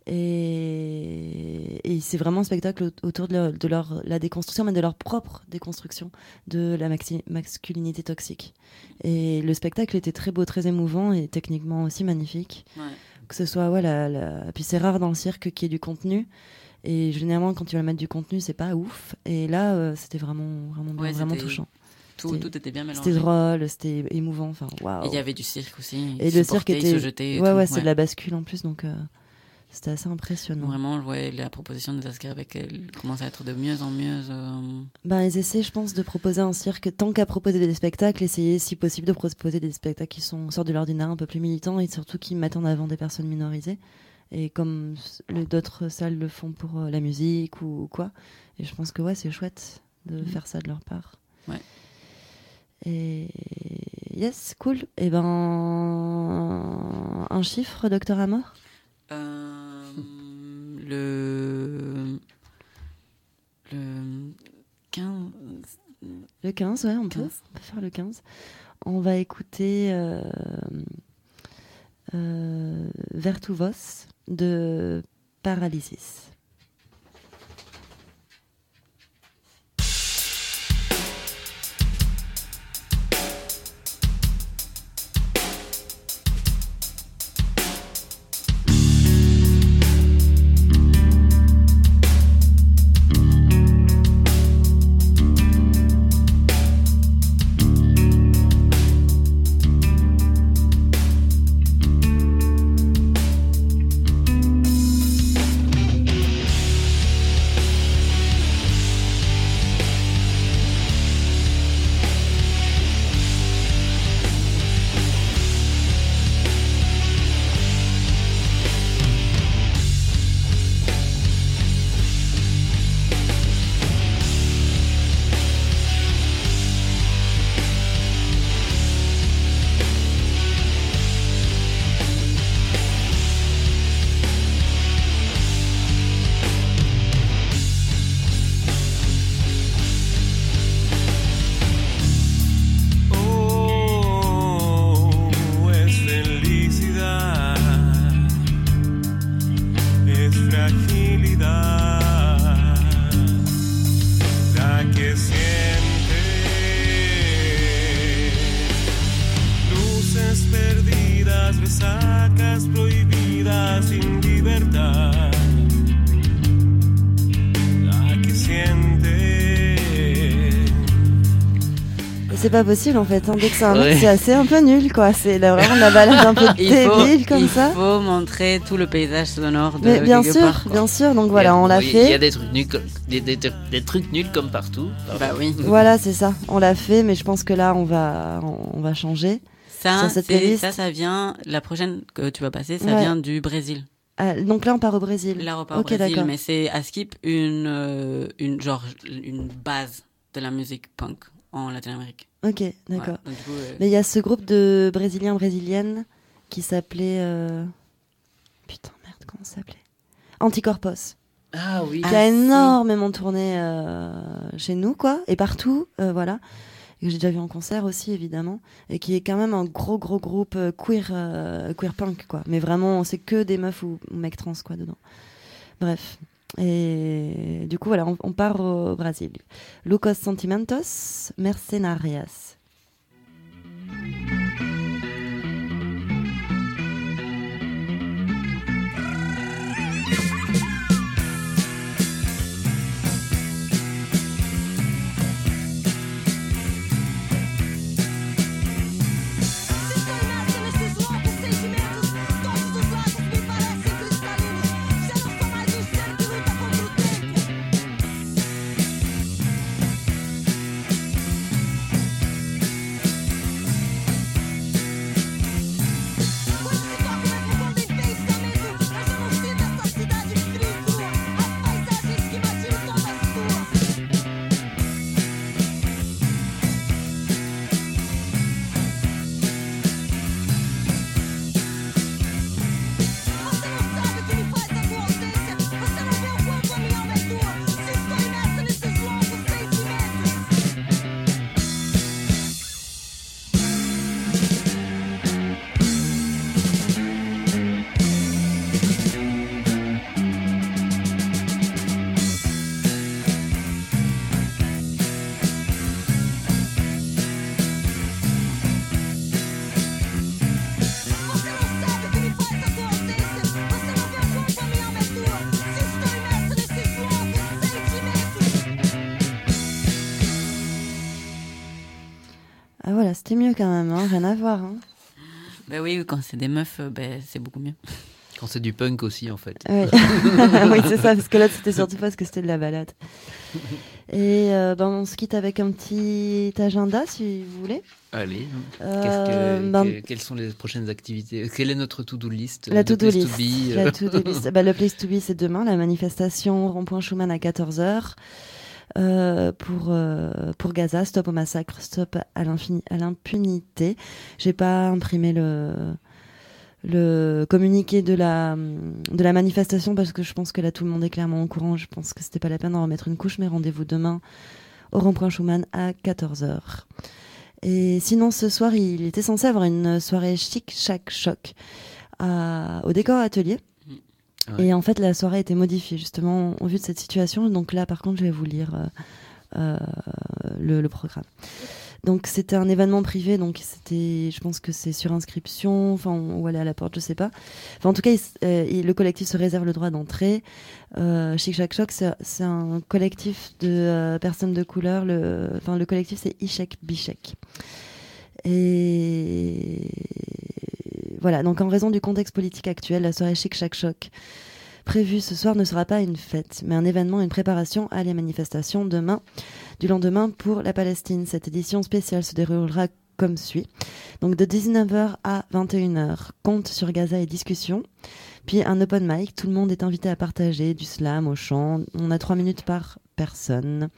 Et, et c'est vraiment un spectacle au- autour de leur, de leur la déconstruction, mais de leur propre déconstruction de la maxi- masculinité toxique. Et le spectacle était très beau, très émouvant et techniquement aussi magnifique Ouais. que ce soit ouais la, puis c'est rare dans le cirque qu'il y ait du contenu et généralement quand tu vas mettre du contenu c'est pas ouf et là euh, c'était vraiment vraiment bien, Ouais, vraiment touchant Tout, C'était- tout était bien mélangé. c'était drôle c'était émouvant enfin Et waouh il y avait du cirque aussi. et le cirque était se et ouais tout, ouais c'est de la bascule en plus donc euh, c'était assez impressionnant Vraiment, ouais, la proposition des Ascarbec, elle commence à être de mieux en mieux. euh, ben ils essaient je pense de proposer un cirque tant qu'à proposer des spectacles essayer si possible de proposer des spectacles qui sont sortent de l'ordinaire un peu plus militants et surtout qui mettent en avant des personnes minorisées et comme d'autres salles le font pour euh, la musique ou, ou quoi et je pense que ouais c'est chouette de Mhm. faire ça de leur part Ouais. et yes cool et ben un chiffre docteur Amor euh, le. Le. 15. Le 15, ouais, on peut, 15. on peut faire le 15. On va écouter euh, euh, Vertuvos de Paralysis. Pas possible en fait, hein. dès que c'est un Ouais. autre, c'est assez un peu nul quoi. C'est vraiment la balade un peu Il faut, débile comme il ça. faut montrer tout le paysage sonore de Mais bien sûr, part, bien sûr, donc Il voilà, a- on l'a oui, Il y a fait. des trucs nuls, comme- des, des- des trucs nuls comme partout. Bah oui. Voilà, c'est ça, on l'a fait, mais je pense que là on va, on, on va changer. Ça, c'est- ça, ça vient, la prochaine que tu vas passer, ça Ouais. vient du Brésil. Ah, donc là, on part au Brésil. Là, on part au Brésil, mais c'est à Skip une, euh, une, genre, une base de la musique punk en Latine-Amérique. Ok, d'accord. Ouais, euh, Mais il y a ce groupe de Brésiliens brésiliennes qui s'appelait. euh, Putain, merde, comment ça s'appelait? Anticorpos. Ah oui. Qui Ah, a si. énormément tourné euh, chez nous, quoi, et partout, euh, voilà. Et que j'ai déjà vu en concert aussi, évidemment. Et qui est quand même un gros, gros groupe queer, queer punk, quoi. Mais vraiment, c'est que des meufs ou, ou mecs trans, quoi, dedans. Bref. Et du coup, voilà, on, on part au Brésil. Lucas Sentimentos, Mercenarias. Mieux quand même, hein, rien à voir. Hein. ben oui, quand c'est des meufs, euh, ben, c'est beaucoup mieux. Quand c'est du punk aussi, en fait. Oui, c'est ça, parce que là, c'était surtout parce que c'était de la balade. Et euh, ben, on se quitte avec un petit agenda, si vous voulez. Allez. Euh, que- ben, que- quelles sont les prochaines activités Quelle est notre to-do list La de to-do list. be, La euh, to-do list. Bah, le place to be, c'est demain, la manifestation rond-point Schumann à 14h. Euh, pour, euh, pour Gaza, stop au massacre, stop à l'impunité. J'ai pas imprimé le, le communiqué de la, de la manifestation parce que je pense que là tout le monde est clairement au courant. Je pense que c'était pas la peine d'en remettre une couche, mais rendez-vous demain au rond-point Schumann à 14h. Et sinon, ce soir, il était censé avoir une soirée chic, chac, choc à- au décor atelier. Et en fait, la soirée a été modifiée justement au vu de cette situation. Donc là, par contre, je vais vous lire euh, euh, le, le programme. Donc c'était un événement privé, donc c'était, je pense que c'est sur inscription, enfin ou aller à la porte, je sais pas. Enfin, en tout cas, il euh, le collectif se réserve le droit d'entrée. Euh, Chic Chac Choc, c'est c'est un collectif de euh, personnes de couleur. Le, enfin, le collectif c'est Ishek Bishek. Et voilà, donc en raison du contexte politique actuel, la soirée Chic Chac Choc prévue ce soir ne sera pas une fête, mais un événement, une préparation à les manifestations demain, du lendemain pour la Palestine. Cette édition spéciale se déroulera comme suit. Donc de 19h à 21h, compte sur Gaza et discussion. Puis un open mic, tout le monde est invité à partager du slam au chant. On a trois minutes par personne.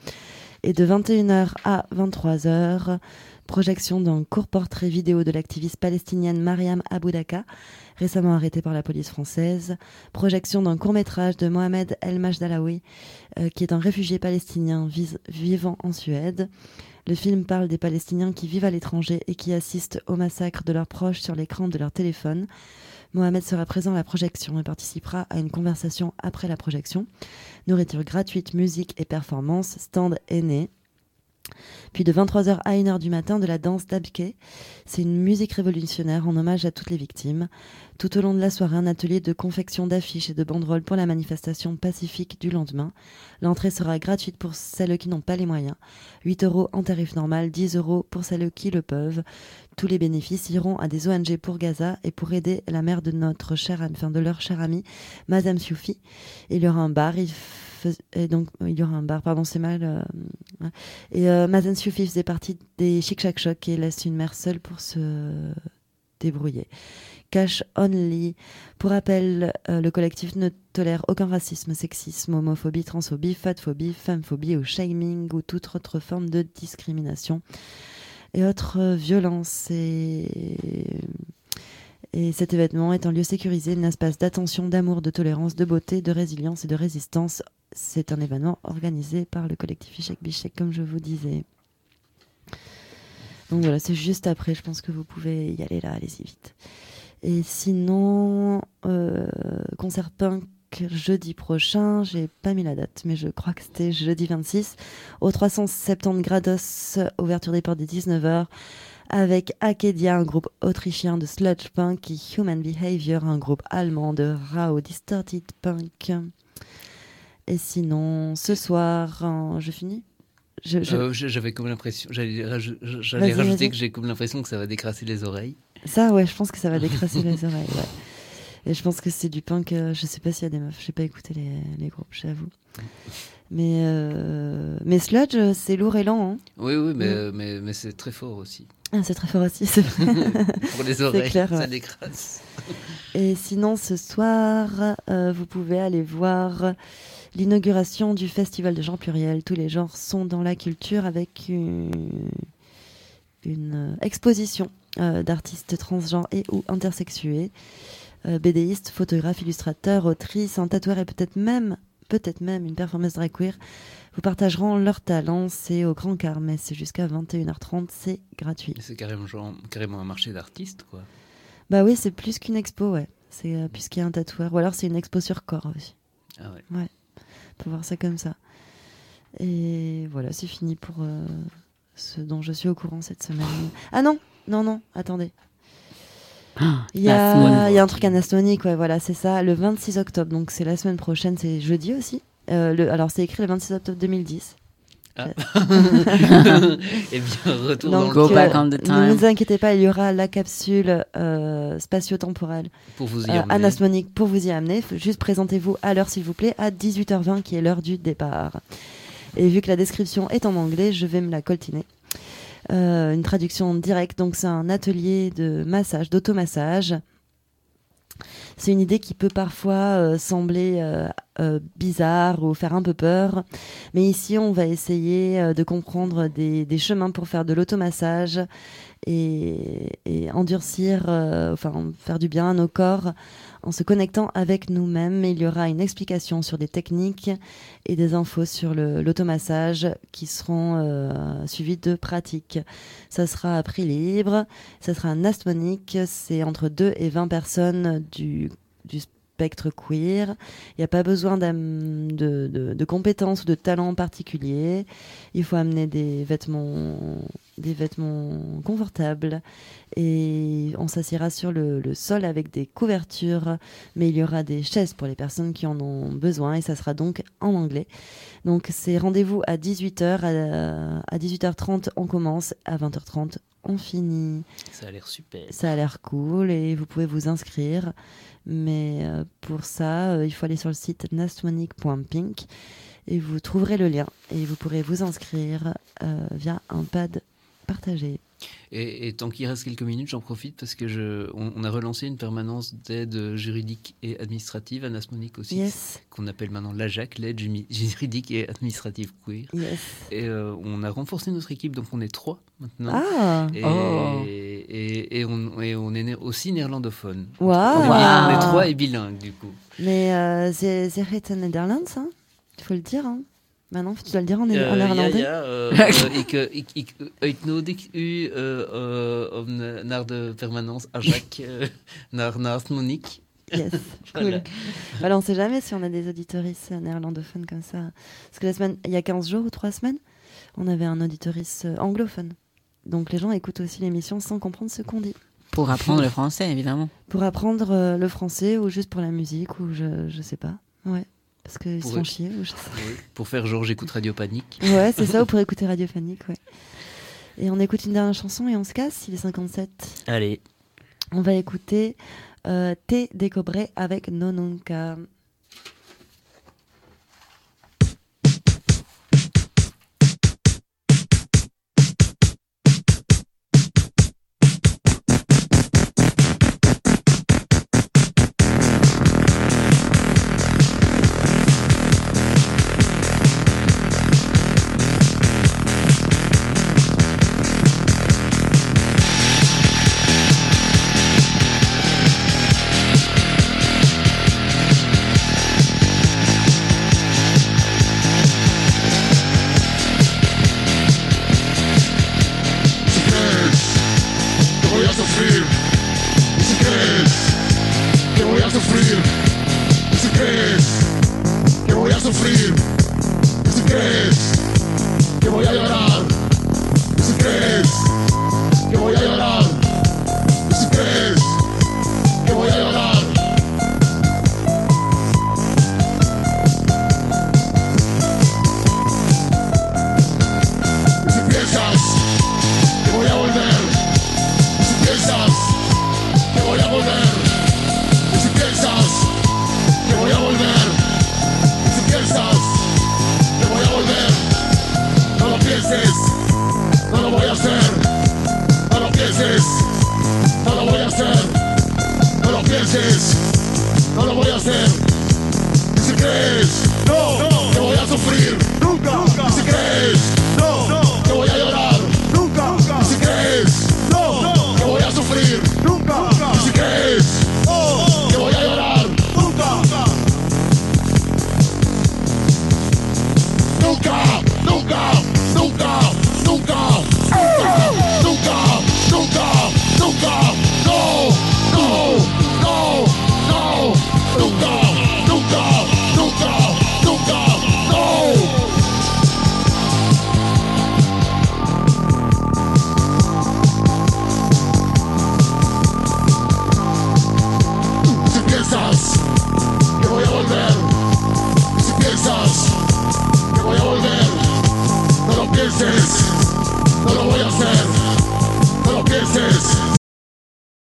Et de 21h à 23h, projection d'un court portrait vidéo de l'activiste palestinienne Mariam Aboudaka, récemment arrêtée par la police française. Projection d'un court métrage de Mohamed El Majdalaoui, euh, qui est un réfugié palestinien vivant en Suède. Le film parle des Palestiniens qui vivent à l'étranger et qui assistent au massacre de leurs proches sur l'écran de leur téléphone. Mohamed sera présent à la projection et participera à une conversation après la projection. Nourriture gratuite, musique et performance, stand aîné. Puis de 23h à 1h du matin, de la danse d'Abke. C'est une musique révolutionnaire en hommage à toutes les victimes. Tout au long de la soirée, un atelier de confection d'affiches et de banderoles pour la manifestation pacifique du lendemain. L'entrée sera gratuite pour celles qui n'ont pas les moyens. 8 euros en tarif normal, 10 euros pour celles qui le peuvent. Tous les bénéfices iront à des ONG pour Gaza et pour aider la mère de notre ami- enfin de leur cher ami, Madame Soufi. Il y aura un bar. Et donc il y aura un bar. Pardon, c'est mal. euh, ouais. Et euh, Madame Soufi faisait partie des Chic Chac Choc et laisse une mère seule pour se débrouiller. Cash Only. Pour rappel, euh, le collectif ne tolère aucun racisme, sexisme, homophobie, transphobie, fatphobie, femmephobie ou shaming ou toute autre forme de discrimination et autres euh, violences. Et... et cet événement est un lieu sécurisé, un espace d'attention, d'amour, de tolérance, de beauté, de résilience et de résistance. C'est un événement organisé par le collectif Ishek Bishek, comme je vous disais. Donc voilà, c'est juste après. Je pense que vous pouvez y aller là. Allez-y vite. Et sinon, euh, concert punk jeudi prochain, j'ai pas mis la date, mais je crois que c'était jeudi 26, au 370 Grados, ouverture des portes des 19h, avec Akedia, un groupe autrichien de sludge punk, et Human Behavior, un groupe allemand de Rao Distorted Punk. Et sinon, ce soir, hein, je finis Je- je- Euh, J'avais comme l'impression, j'allais raj- rajouter que j'ai comme l'impression que ça va décrasser les oreilles. Ça, ouais, je pense que ça va décrasser les oreilles. ouais. Et je pense que c'est du punk. euh, je sais pas s'il y a des meufs. J'ai pas écouté les, les groupes, j'avoue. Mais, euh, mais Sludge, c'est lourd et lent. hein. Oui, oui, mais, Mm. euh, mais, mais c'est très fort aussi. Ah, c'est très fort aussi. c'est. Pour les oreilles, clair, ça ouais. décrase. Et sinon, ce soir, euh, vous pouvez aller voir l'inauguration du festival de Jean Pluriel. Tous les genres sont dans la culture avec une, une, exposition euh, d'artistes transgenres et ou intersexués, BDistes, photographes, illustrateurs, autrices, un tatoueur et peut-être même, peut-être même une performance drag queer. Vous partageront leur talent. C'est au Grand Carmet. C'est jusqu'à 21h30. C'est gratuit. C'est carrément, genre- carrément un marché d'artistes, quoi. Bah oui, c'est plus qu'une expo, ouais. C'est euh, puisqu'il y a un tatoueur. Ou alors c'est une expo sur corps aussi. Ah ouais. Ouais. On peut voir ça comme ça. Et voilà, c'est fini pour euh, ce dont je suis au courant cette semaine. Ah non, non, non, attendez. Il y, a, semaine. il y a un truc anastonique, ouais, voilà, c'est ça. Le 26 octobre, donc c'est la semaine prochaine, c'est jeudi aussi. Euh, le, alors c'est écrit le 26 octobre 2010. Ah. Eh bien, retour Donc, dans le Go temps back on the ne time. vous inquiétez pas, il y aura la capsule euh, spatio-temporelle pour vous y euh, pour vous y amener. Juste présentez-vous à l'heure, s'il vous plaît, à 18h20, qui est l'heure du départ. Et vu que la description est en anglais, je vais me la coltiner. Euh, une traduction directe, donc c'est un atelier de massage, d'automassage. C'est une idée qui peut parfois euh, sembler euh, bizarre ou faire un peu peur, mais ici on va essayer de comprendre des, chemins pour faire de l'automassage et, et endurcir, enfin faire du bien à nos corps en se connectant avec nous-mêmes. Il y aura une explication sur des techniques et des infos sur l'automassage qui seront euh, suivies de pratiques. Ça sera à prix libre, ça sera un astmonique, c'est entre 2 et 20 personnes du, du spectre queer. Il n'y a pas besoin de- de compétences ou de talents particuliers. Il faut amener des vêtements, des vêtements confortables et on s'assiera sur le, le sol avec des couvertures, mais il y aura des chaises pour les personnes qui en ont besoin et ça sera donc en anglais. Donc c'est rendez-vous à 18h, à, à 18h30 on commence, à 20h30 on finit. Ça a l'air super. Ça a l'air cool et vous pouvez vous inscrire. Mais euh, pour ça, euh, il faut aller sur le site nastmonic.pink et vous trouverez le lien et vous pourrez vous inscrire euh, via un pad partagé. Et, et tant qu'il reste quelques minutes, j'en profite parce que je, on, on a relancé une permanence d'aide juridique et administrative, anasmonique aussi, Yes, qu'on appelle maintenant l'AJAC, l'aide juridique et administrative queer. yes. Et euh, on a renforcé notre équipe, donc on est trois maintenant. Ah, Et, Oh. et, et on, est né- aussi néerlandophone. On, est, Wow. on est trois et bilingues du coup. Mais euh, c'est Netherlands, hein Il faut le dire. Hein. Maintenant, tu dois le dire en, en néerlandais. ja, ja, eh, eh, ik, eh, ik, ik uitnodig u om naar de permanence à Jacques, naar, naast Monique. Yes, cool. Voilà. Voilà, on sait jamais si on a des auditorices euh, néerlandophones comme ça. Parce que la semaine, il y a 15 jours ou 3 semaines, on avait un auditorice euh, anglophone. Donc les gens écoutent aussi l'émission sans comprendre ce qu'on dit. Pour apprendre le français, évidemment. Pour apprendre euh, le français ou juste pour la musique ou je, je sais pas. Ouais. Parce qu'ils se Pour font chier. Ou je sais Oui, Pour faire genre j'écoute Radio Panique. Ouais, c'est ça, ou pour écouter Radiophonique, ouais. Et on écoute une dernière chanson et on se casse, il est 57. Allez. On va écouter euh, Te Décobré avec Nonunca.